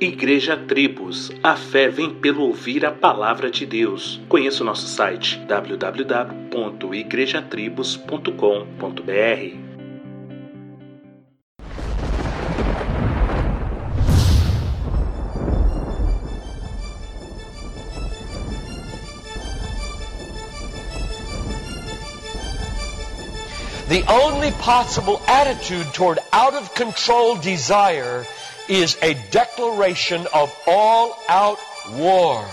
Igreja Tribos, a fé vem pelo ouvir a palavra de Deus. Conheça o nosso site www.igrejatribos.com.br. The only possible attitude toward out of control desire is a declaration of all out war.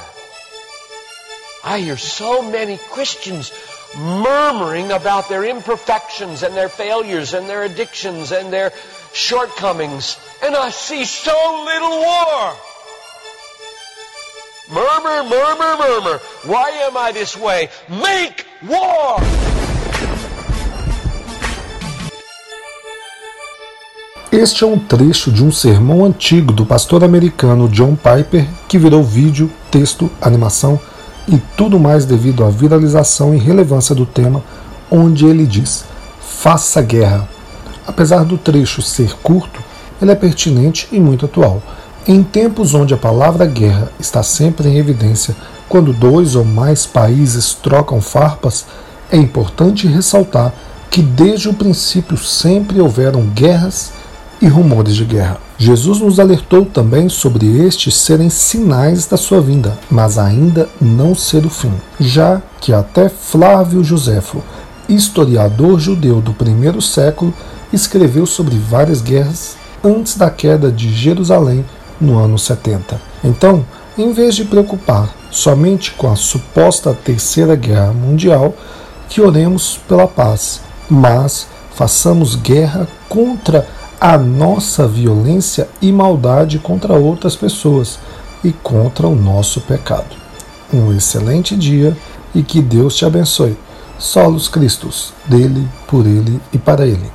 I hear so many Christians murmuring about their imperfections and their failures and their addictions and their shortcomings, and I see so little war. Murmur, murmur, murmur. Why am I this way? Make war! Este é um trecho de um sermão antigo do pastor americano John Piper que virou vídeo, texto, animação e tudo mais devido à viralização e relevância do tema, onde ele diz: Faça guerra. Apesar do trecho ser curto, ele é pertinente e muito atual. Em tempos onde a palavra guerra está sempre em evidência, quando dois ou mais países trocam farpas, é importante ressaltar que desde o princípio sempre houveram guerras e rumores de guerra. Jesus nos alertou também sobre estes serem sinais da sua vinda, mas ainda não ser o fim, já que até Flávio Joséfo, historiador judeu do primeiro século, escreveu sobre várias guerras antes da queda de Jerusalém no ano 70. Então, em vez de preocupar somente com a suposta terceira guerra mundial, que oremos pela paz, mas façamos guerra contra nossa violência e maldade contra outras pessoas e contra o nosso pecado. Um excelente dia e que Deus te abençoe. Solos Cristos, dele, por ele e para ele.